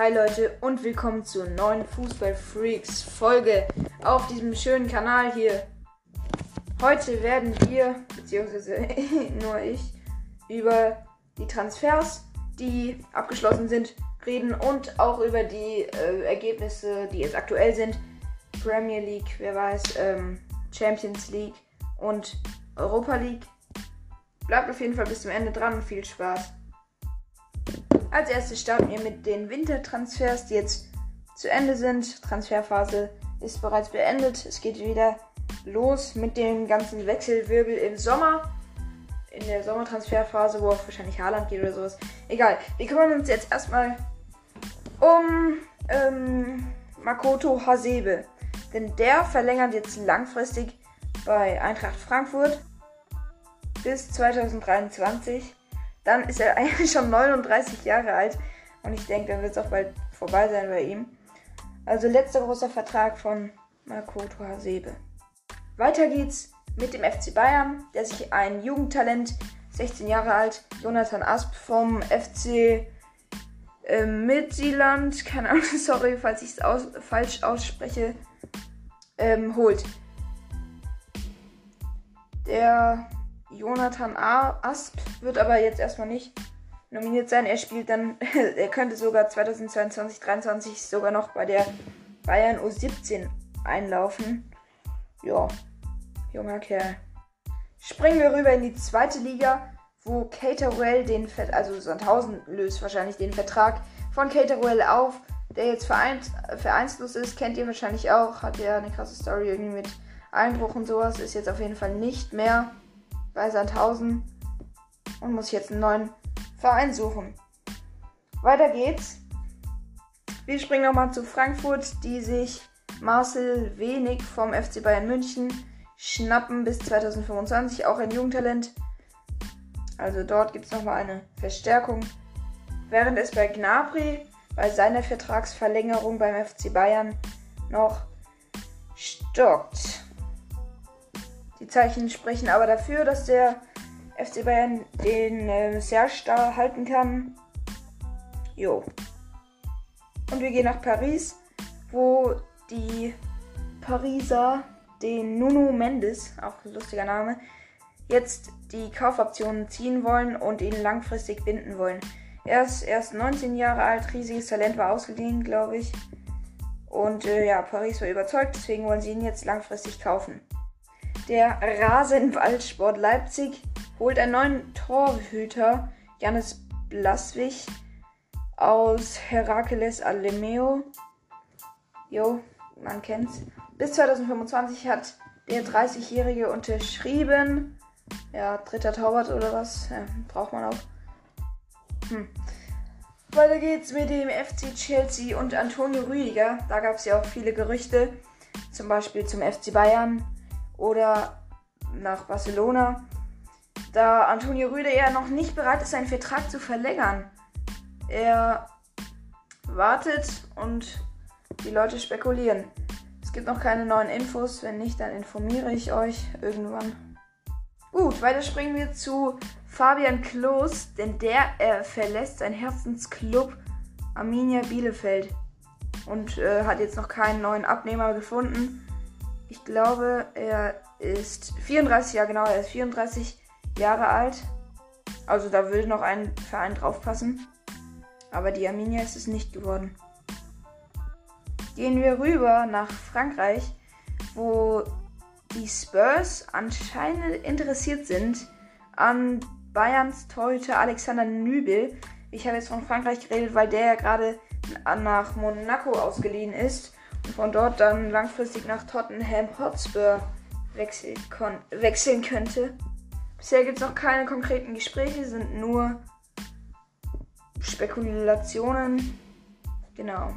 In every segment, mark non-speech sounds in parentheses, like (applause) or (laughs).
Hi Leute und willkommen zur neuen Fußball Freaks Folge auf diesem schönen Kanal hier. Heute werden wir, beziehungsweise (laughs) nur ich, über die Transfers, die abgeschlossen sind, reden und auch über die äh, Ergebnisse, die jetzt aktuell sind. Premier League, wer weiß, ähm, Champions League und Europa League. Bleibt auf jeden Fall bis zum Ende dran und viel Spaß. Als erstes starten wir mit den Wintertransfers, die jetzt zu Ende sind. Transferphase ist bereits beendet. Es geht wieder los mit dem ganzen Wechselwirbel im Sommer. In der Sommertransferphase, wo auch wahrscheinlich Haaland geht oder sowas. Egal. Wir kümmern uns jetzt erstmal um ähm, Makoto Hasebe. Denn der verlängert jetzt langfristig bei Eintracht Frankfurt bis 2023 dann ist er (laughs) eigentlich schon 39 Jahre alt. Und ich denke, dann wird es auch bald vorbei sein bei ihm. Also letzter großer Vertrag von Makoto Hasebe. Weiter geht's mit dem FC Bayern, der sich ein Jugendtalent, 16 Jahre alt, Jonathan Asp vom FC äh, Midtjylland, keine Ahnung, (laughs) sorry, falls ich es aus, falsch ausspreche, ähm, holt. Der Jonathan A. Asp wird aber jetzt erstmal nicht nominiert sein. Er spielt dann, (laughs) er könnte sogar 2022, 2023 sogar noch bei der Bayern U17 einlaufen. Ja, junger Kerl. Springen wir rüber in die zweite Liga, wo Caterwell den, also Sandhausen löst wahrscheinlich den Vertrag von Caterwell auf, der jetzt vereins vereinslos ist, kennt ihr wahrscheinlich auch, hat ja eine krasse Story irgendwie mit Einbruch und sowas, ist jetzt auf jeden Fall nicht mehr bei Sandhausen und muss jetzt einen neuen Verein suchen. Weiter geht's. Wir springen nochmal zu Frankfurt, die sich Marcel Wenig vom FC Bayern München schnappen bis 2025, auch ein Jugendtalent. Also dort gibt es nochmal eine Verstärkung. Während es bei Gnabry bei seiner Vertragsverlängerung beim FC Bayern noch stockt. Zeichen sprechen aber dafür, dass der FC Bayern den äh, Serge da halten kann. Jo. Und wir gehen nach Paris, wo die Pariser den Nuno Mendes, auch ein lustiger Name, jetzt die Kaufoptionen ziehen wollen und ihn langfristig binden wollen. Er ist erst 19 Jahre alt, riesiges Talent war ausgeliehen, glaube ich. Und äh, ja, Paris war überzeugt, deswegen wollen sie ihn jetzt langfristig kaufen. Der Rasenballsport Leipzig holt einen neuen Torhüter, Janis Blaswig, aus Herakles Alemeo. Jo, man kennt's. Bis 2025 hat der 30-Jährige unterschrieben. Ja, dritter Torwart oder was? Ja, braucht man auch. Hm. Weiter geht's mit dem FC Chelsea und Antonio Rüdiger. Da gab es ja auch viele Gerüchte. Zum Beispiel zum FC Bayern oder nach Barcelona, da Antonio Rüde ja noch nicht bereit ist, seinen Vertrag zu verlängern. Er wartet und die Leute spekulieren. Es gibt noch keine neuen Infos. Wenn nicht, dann informiere ich euch irgendwann. Gut, weiter springen wir zu Fabian Klos, denn der er verlässt sein Herzensclub Arminia Bielefeld und äh, hat jetzt noch keinen neuen Abnehmer gefunden. Ich glaube, er ist 34, ja genau, er ist 34 Jahre alt. Also da würde noch ein Verein draufpassen. Aber die Arminia ist es nicht geworden. Gehen wir rüber nach Frankreich, wo die Spurs anscheinend interessiert sind an Bayerns Torhüter Alexander Nübel. Ich habe jetzt von Frankreich geredet, weil der ja gerade nach Monaco ausgeliehen ist von dort dann langfristig nach Tottenham Hotspur wechseln, wechseln könnte. Bisher gibt es noch keine konkreten Gespräche, sind nur Spekulationen. Genau.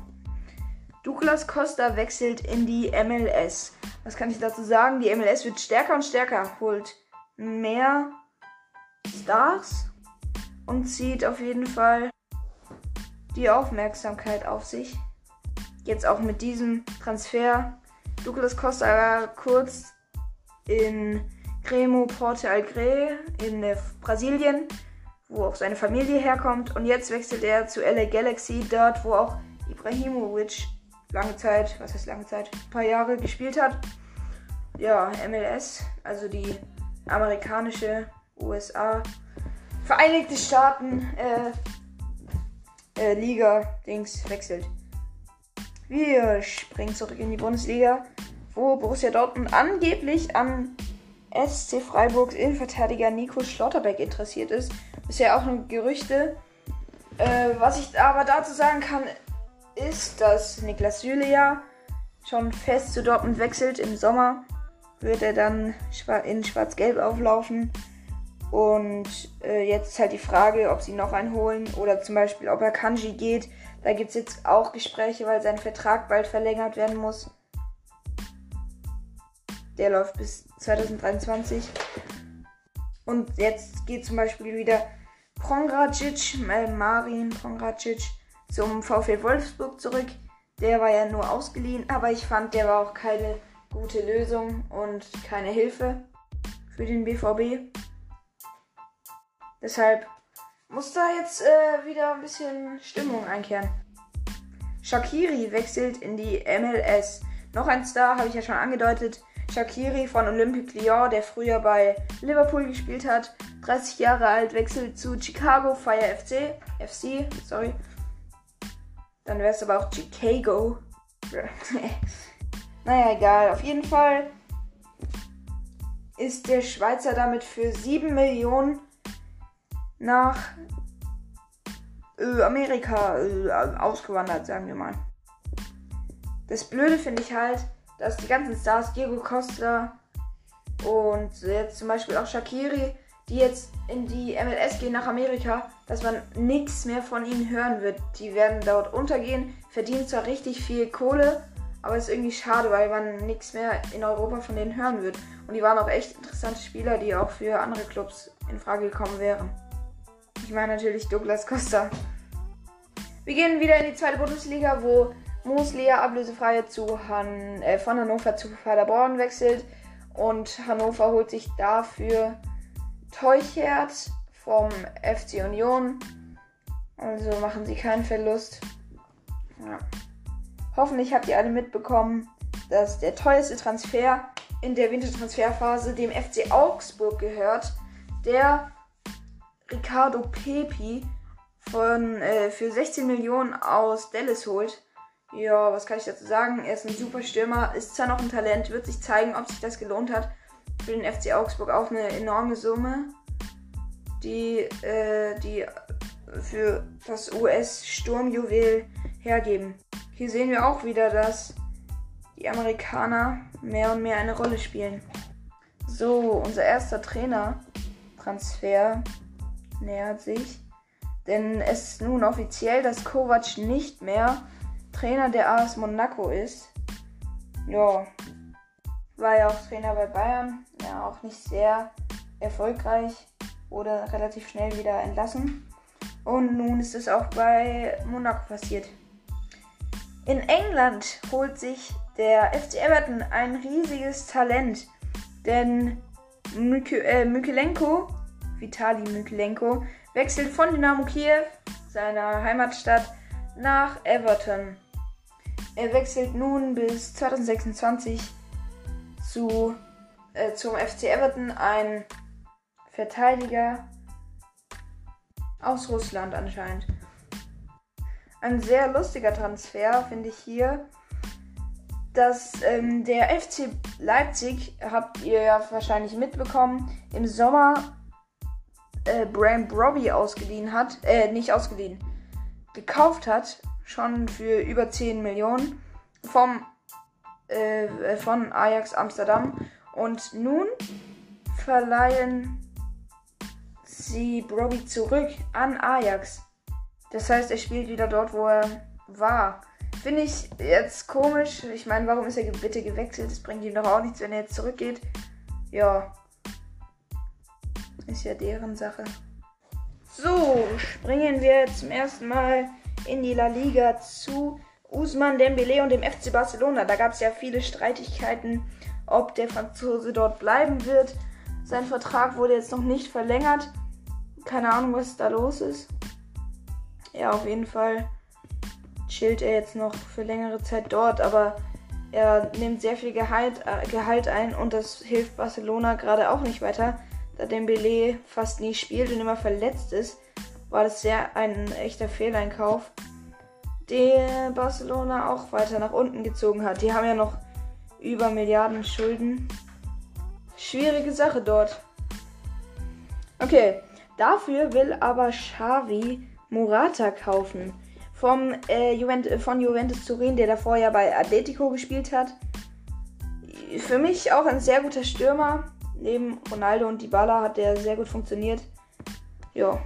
Douglas Costa wechselt in die MLS. Was kann ich dazu sagen? Die MLS wird stärker und stärker, holt mehr Stars und zieht auf jeden Fall die Aufmerksamkeit auf sich jetzt auch mit diesem Transfer. Douglas Costa war kurz in Cremo Porto Alegre in äh, Brasilien, wo auch seine Familie herkommt. Und jetzt wechselt er zu LA Galaxy, dort wo auch Ibrahimovic lange Zeit, was heißt lange Zeit, ein paar Jahre gespielt hat. Ja, MLS, also die amerikanische USA, Vereinigte Staaten, äh, äh, Liga, Dings, wechselt. Wir springen zurück in die Bundesliga, wo Borussia Dortmund angeblich an SC Freiburgs Innenverteidiger Nico Schlotterbeck interessiert ist. Bisher auch nur Gerüchte. Äh, was ich aber dazu sagen kann, ist, dass Niklas Süle schon fest zu Dortmund wechselt. Im Sommer wird er dann in Schwarz-Gelb auflaufen. Und äh, jetzt ist halt die Frage, ob sie noch einen holen oder zum Beispiel, ob er Kanji geht. Da gibt es jetzt auch Gespräche, weil sein Vertrag bald verlängert werden muss. Der läuft bis 2023. Und jetzt geht zum Beispiel wieder Prongracic, äh, Marin Prongracic zum VfL Wolfsburg zurück. Der war ja nur ausgeliehen, aber ich fand, der war auch keine gute Lösung und keine Hilfe für den BVB. Deshalb muss da jetzt äh, wieder ein bisschen Stimmung einkehren. Shakiri wechselt in die MLS. Noch ein Star, habe ich ja schon angedeutet. Shakiri von Olympique Lyon, der früher bei Liverpool gespielt hat. 30 Jahre alt, wechselt zu Chicago Fire FC. FC, sorry. Dann wäre es aber auch Chicago. (laughs) naja, egal. Auf jeden Fall ist der Schweizer damit für 7 Millionen nach äh, Amerika äh, ausgewandert, sagen wir mal. Das Blöde finde ich halt, dass die ganzen Stars, Diego Costa und jetzt zum Beispiel auch Shakiri, die jetzt in die MLS gehen nach Amerika, dass man nichts mehr von ihnen hören wird. Die werden dort untergehen, verdienen zwar richtig viel Kohle, aber es ist irgendwie schade, weil man nichts mehr in Europa von denen hören wird. Und die waren auch echt interessante Spieler, die auch für andere Clubs in Frage gekommen wären. Ich meine natürlich Douglas Costa. Wir gehen wieder in die zweite Bundesliga, wo Moslea ablösefrei zu Han, äh, von Hannover zu Paderborn wechselt. Und Hannover holt sich dafür Teuchert vom FC Union. Also machen sie keinen Verlust. Ja. Hoffentlich habt ihr alle mitbekommen, dass der teuerste Transfer in der Wintertransferphase dem FC Augsburg gehört, der Ricardo Pepi von, äh, für 16 Millionen aus Dallas holt. Ja, was kann ich dazu sagen? Er ist ein super Stürmer, ist zwar noch ein Talent, wird sich zeigen, ob sich das gelohnt hat für den FC Augsburg auch eine enorme Summe, die, äh, die für das US-Sturmjuwel hergeben. Hier sehen wir auch wieder, dass die Amerikaner mehr und mehr eine Rolle spielen. So, unser erster Trainer-Transfer nähert sich. Denn es ist nun offiziell, dass Kovac nicht mehr Trainer der AS Monaco ist. Ja, war ja auch Trainer bei Bayern, ja auch nicht sehr erfolgreich, wurde relativ schnell wieder entlassen. Und nun ist es auch bei Monaco passiert. In England holt sich der FC Everton ein riesiges Talent, denn Myk äh, Vitali Mykelenko, wechselt von Dynamo Kiew, seiner Heimatstadt, nach Everton. Er wechselt nun bis 2026 zu, äh, zum FC Everton ein Verteidiger aus Russland anscheinend. Ein sehr lustiger Transfer finde ich hier, dass ähm, der FC Leipzig, habt ihr ja wahrscheinlich mitbekommen, im Sommer äh, Bram Brobby ausgeliehen hat, äh, nicht ausgeliehen, gekauft hat, schon für über 10 Millionen vom äh, von Ajax Amsterdam. Und nun verleihen sie Broby zurück an Ajax. Das heißt, er spielt wieder dort, wo er war. Finde ich jetzt komisch. Ich meine, warum ist er bitte gewechselt? Das bringt ihm doch auch nichts, wenn er jetzt zurückgeht. Ja. Ist ja deren Sache. So, springen wir zum ersten Mal in die La Liga zu Usman Dembele und dem FC Barcelona. Da gab es ja viele Streitigkeiten, ob der Franzose dort bleiben wird. Sein Vertrag wurde jetzt noch nicht verlängert. Keine Ahnung, was da los ist. Ja, auf jeden Fall chillt er jetzt noch für längere Zeit dort, aber er nimmt sehr viel Gehalt, äh, Gehalt ein und das hilft Barcelona gerade auch nicht weiter. Da Dembele fast nie spielt und immer verletzt ist, war das sehr ein echter Fehleinkauf, der Barcelona auch weiter nach unten gezogen hat. Die haben ja noch über Milliarden Schulden. Schwierige Sache dort. Okay, dafür will aber Xavi Morata kaufen vom, äh, Juvent von Juventus Turin, der davor ja bei Atletico gespielt hat. Für mich auch ein sehr guter Stürmer. Neben Ronaldo und Dybala hat der sehr gut funktioniert. Ja.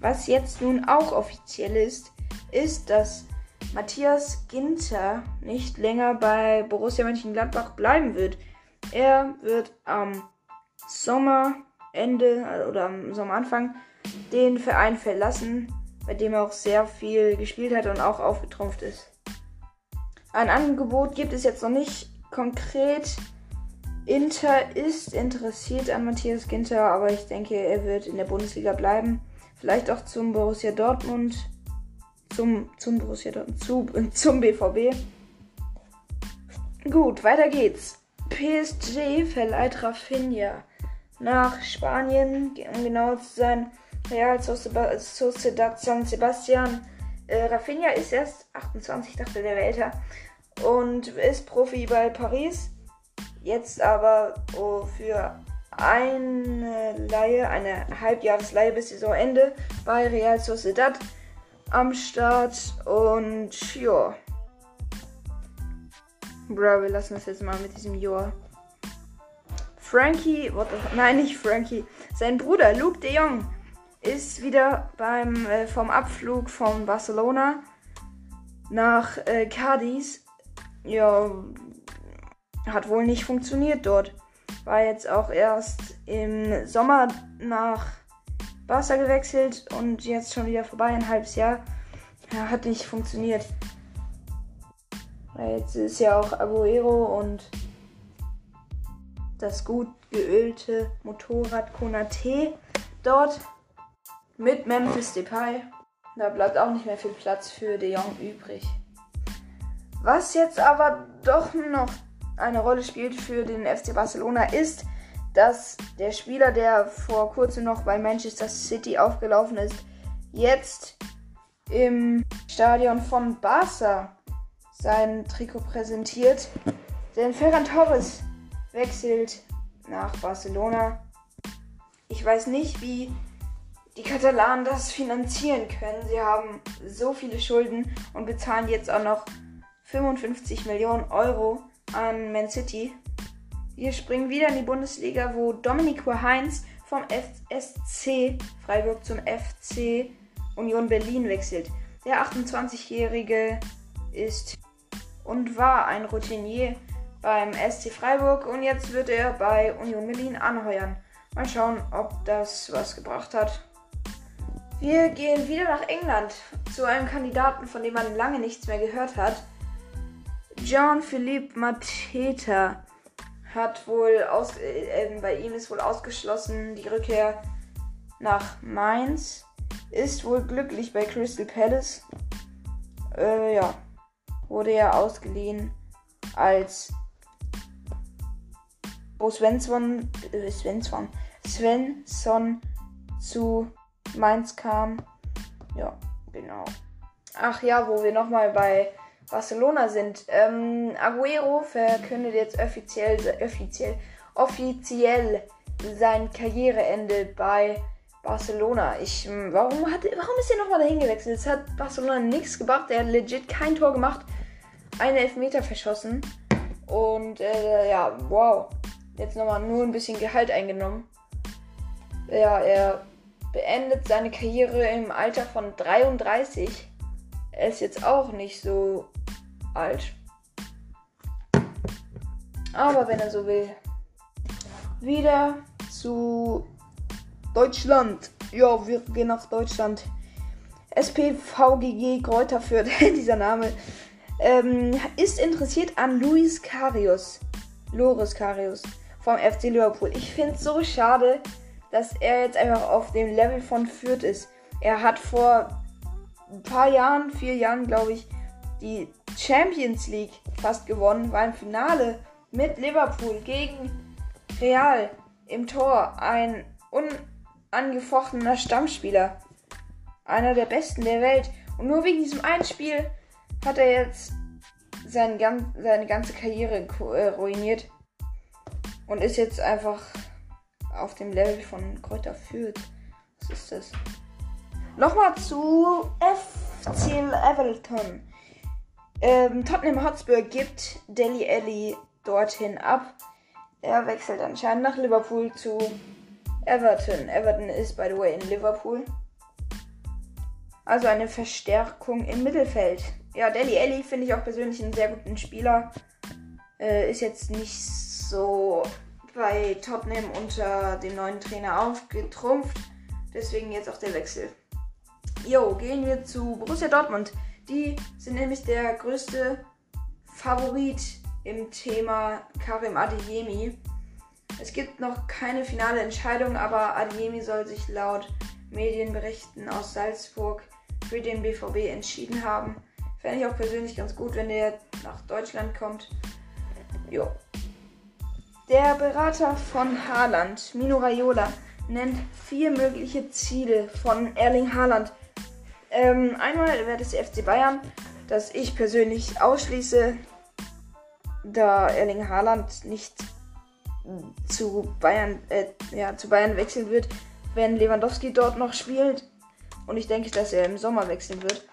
Was jetzt nun auch offiziell ist, ist, dass Matthias Ginter nicht länger bei Borussia Mönchengladbach bleiben wird. Er wird am Sommerende oder am Sommeranfang den Verein verlassen bei dem er auch sehr viel gespielt hat und auch aufgetrumpft ist. Ein Angebot gibt es jetzt noch nicht konkret. Inter ist interessiert an Matthias Ginter, aber ich denke, er wird in der Bundesliga bleiben. Vielleicht auch zum Borussia Dortmund. Zum, zum Borussia Dortmund. Zu, (laughs) zum BVB. Gut, weiter geht's. PSG verleiht Rafinha nach Spanien, um genau zu sein. Real Sociedad San Sebastian. Äh, Rafinha ist erst 28, dachte der wäre älter. Und ist Profi bei Paris. Jetzt aber oh, für eine Laie, eine Halbjahresleihe bis Saisonende bei Real Sociedad am Start. Und ja. Bro, wir lassen das jetzt mal mit diesem Joa. Frankie, what the, nein, nicht Frankie, sein Bruder Luke de Jong ist wieder beim äh, vom Abflug von Barcelona nach äh, Cadiz. Ja, hat wohl nicht funktioniert dort. War jetzt auch erst im Sommer nach Barca gewechselt und jetzt schon wieder vorbei, ein halbes Jahr. Ja, hat nicht funktioniert. Jetzt ist ja auch Aguero und das gut geölte Motorrad Konate dort mit Memphis Depay. Da bleibt auch nicht mehr viel Platz für De Jong übrig. Was jetzt aber doch noch eine Rolle spielt für den FC Barcelona ist, dass der Spieler, der vor kurzem noch bei Manchester City aufgelaufen ist, jetzt im Stadion von Barca sein Trikot präsentiert. Denn Ferran Torres wechselt nach Barcelona. Ich weiß nicht, wie die Katalanen das finanzieren können. Sie haben so viele Schulden und bezahlen jetzt auch noch 55 Millionen Euro an Man City. Wir springen wieder in die Bundesliga, wo Dominico Heinz vom SC Freiburg zum FC Union Berlin wechselt. Der 28-Jährige ist und war ein Routinier beim SC Freiburg und jetzt wird er bei Union Berlin anheuern. Mal schauen, ob das was gebracht hat. Wir gehen wieder nach England zu einem Kandidaten, von dem man lange nichts mehr gehört hat. Jean-Philippe Mateta hat wohl aus, äh, bei ihm ist wohl ausgeschlossen die Rückkehr nach Mainz. Ist wohl glücklich bei Crystal Palace. Äh, ja, wurde er ausgeliehen als Bo Svensson, äh, Svensson, Svensson zu Mainz kam. Ja, genau. Ach ja, wo wir nochmal bei Barcelona sind. Ähm, Aguero verkündet jetzt offiziell, offiziell, offiziell sein Karriereende bei Barcelona. Ich, hm, warum hat, warum ist er nochmal dahin gewechselt? Es hat Barcelona nichts gebracht. Er hat legit kein Tor gemacht, einen Elfmeter verschossen und äh, ja, wow. Jetzt nochmal nur ein bisschen Gehalt eingenommen. Ja, er beendet seine Karriere im Alter von 33. Er ist jetzt auch nicht so alt. Aber wenn er so will. Wieder zu Deutschland. Ja, wir gehen nach Deutschland. SPVGG Kräuter führt (laughs) dieser Name. Ähm, ist interessiert an Luis Karius. Loris Karius vom FC Liverpool. Ich finde es so schade, dass er jetzt einfach auf dem Level von Fürth ist. Er hat vor ein paar Jahren, vier Jahren, glaube ich, die Champions League fast gewonnen, war im Finale mit Liverpool gegen Real im Tor. Ein unangefochtener Stammspieler. Einer der besten der Welt. Und nur wegen diesem einen Spiel hat er jetzt sein, seine ganze Karriere äh, ruiniert. Und ist jetzt einfach auf dem Level von Kräuter Fürth. Was ist das? Nochmal zu FC Everton. Ähm, Tottenham Hotspur gibt Deli Alli dorthin ab. Er wechselt anscheinend nach Liverpool zu Everton. Everton ist, by the way, in Liverpool. Also eine Verstärkung im Mittelfeld. Ja, Deli Alli finde ich auch persönlich einen sehr guten Spieler. Äh, ist jetzt nicht so bei Tottenham unter dem neuen Trainer aufgetrumpft. Deswegen jetzt auch der Wechsel. Jo, gehen wir zu Borussia Dortmund. Die sind nämlich der größte Favorit im Thema Karim Adeyemi. Es gibt noch keine finale Entscheidung, aber Adeyemi soll sich laut Medienberichten aus Salzburg für den BVB entschieden haben. Fände ich auch persönlich ganz gut, wenn der nach Deutschland kommt. Jo. Der Berater von Haaland, Mino Raiola, nennt vier mögliche Ziele von Erling Haaland. Ähm, einmal wäre das FC Bayern, das ich persönlich ausschließe, da Erling Haaland nicht zu Bayern, äh, ja, zu Bayern wechseln wird, wenn Lewandowski dort noch spielt. Und ich denke, dass er im Sommer wechseln wird.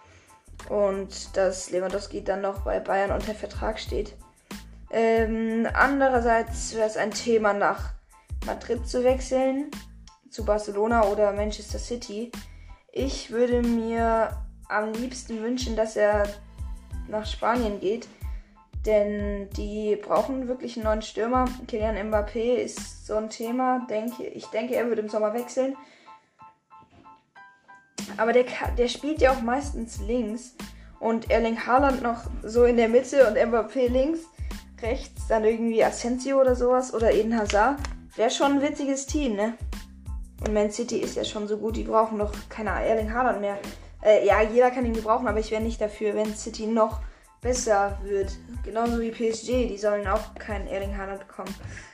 Und dass Lewandowski dann noch bei Bayern unter Vertrag steht. Ähm, andererseits wäre es ein Thema, nach Madrid zu wechseln, zu Barcelona oder Manchester City. Ich würde mir am liebsten wünschen, dass er nach Spanien geht, denn die brauchen wirklich einen neuen Stürmer. Kylian Mbappé ist so ein Thema. Denke, ich denke, er wird im Sommer wechseln. Aber der, der spielt ja auch meistens links. Und Erling Haaland noch so in der Mitte und Mbappé links. Rechts dann irgendwie Asensio oder sowas. Oder Eden Hazard. Wäre schon ein witziges Team, ne? Und Man City ist ja schon so gut. Die brauchen doch keine Erling Haaland mehr. Äh, ja, jeder kann ihn gebrauchen, aber ich wäre nicht dafür, wenn City noch besser wird. Genauso wie PSG, die sollen auch keinen Erling Haaland bekommen.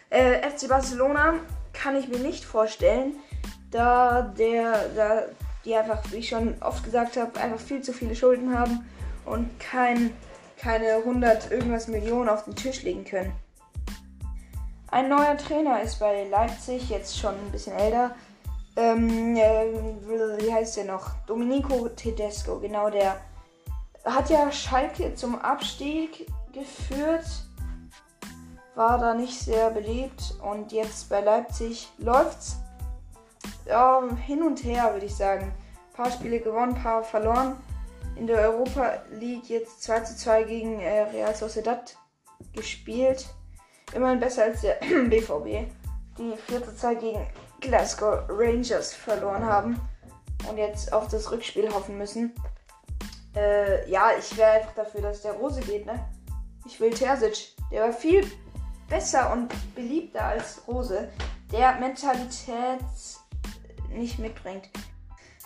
Äh, FC Barcelona kann ich mir nicht vorstellen, da der, da die einfach, wie ich schon oft gesagt habe, einfach viel zu viele Schulden haben und kein, keine 100 irgendwas Millionen auf den Tisch legen können. Ein neuer Trainer ist bei Leipzig, jetzt schon ein bisschen älter. Ähm, äh, wie heißt der noch? Domenico Tedesco, genau der hat ja Schalke zum Abstieg geführt, war da nicht sehr beliebt und jetzt bei Leipzig läuft's ja, hin und her, würde ich sagen. Ein paar Spiele gewonnen, ein paar verloren. In der Europa League jetzt 2 zu 2 gegen äh, Real Sociedad gespielt. Immerhin besser als der (clears throat) BVB, die 4 zu 2 gegen Glasgow Rangers verloren haben und jetzt auf das Rückspiel hoffen müssen. Äh, ja, ich wäre einfach dafür, dass der Rose geht, ne? Ich will Terzic. Der war viel besser und beliebter als Rose, der Mentalität nicht mitbringt.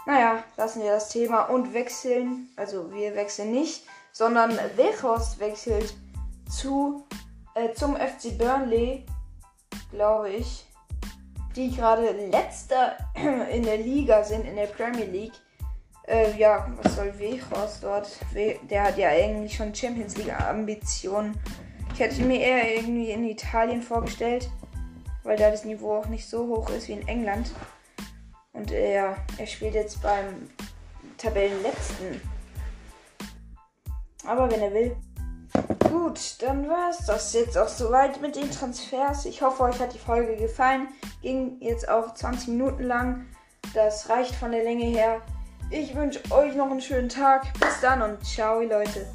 Naja, lassen wir das Thema und wechseln. Also wir wechseln nicht, sondern Weghorst wechselt zu, äh, zum FC Burnley, glaube ich. Die gerade letzter (clears throat) in der Liga sind, in der Premier League. Äh, ja, was soll Weghorst dort? der hat ja eigentlich schon Champions League Ambitionen. Ich hätte mir eher irgendwie in Italien vorgestellt, weil da das Niveau auch nicht so hoch ist wie in England. Und er, er spielt jetzt beim Tabellenletzten. Aber wenn er will. Gut, dann war es das jetzt auch soweit mit den Transfers. Ich hoffe, euch hat die Folge gefallen. Ging jetzt auch 20 Minuten lang. Das reicht von der Länge her. Ich wünsche euch noch einen schönen Tag. Bis dann und ciao, Leute.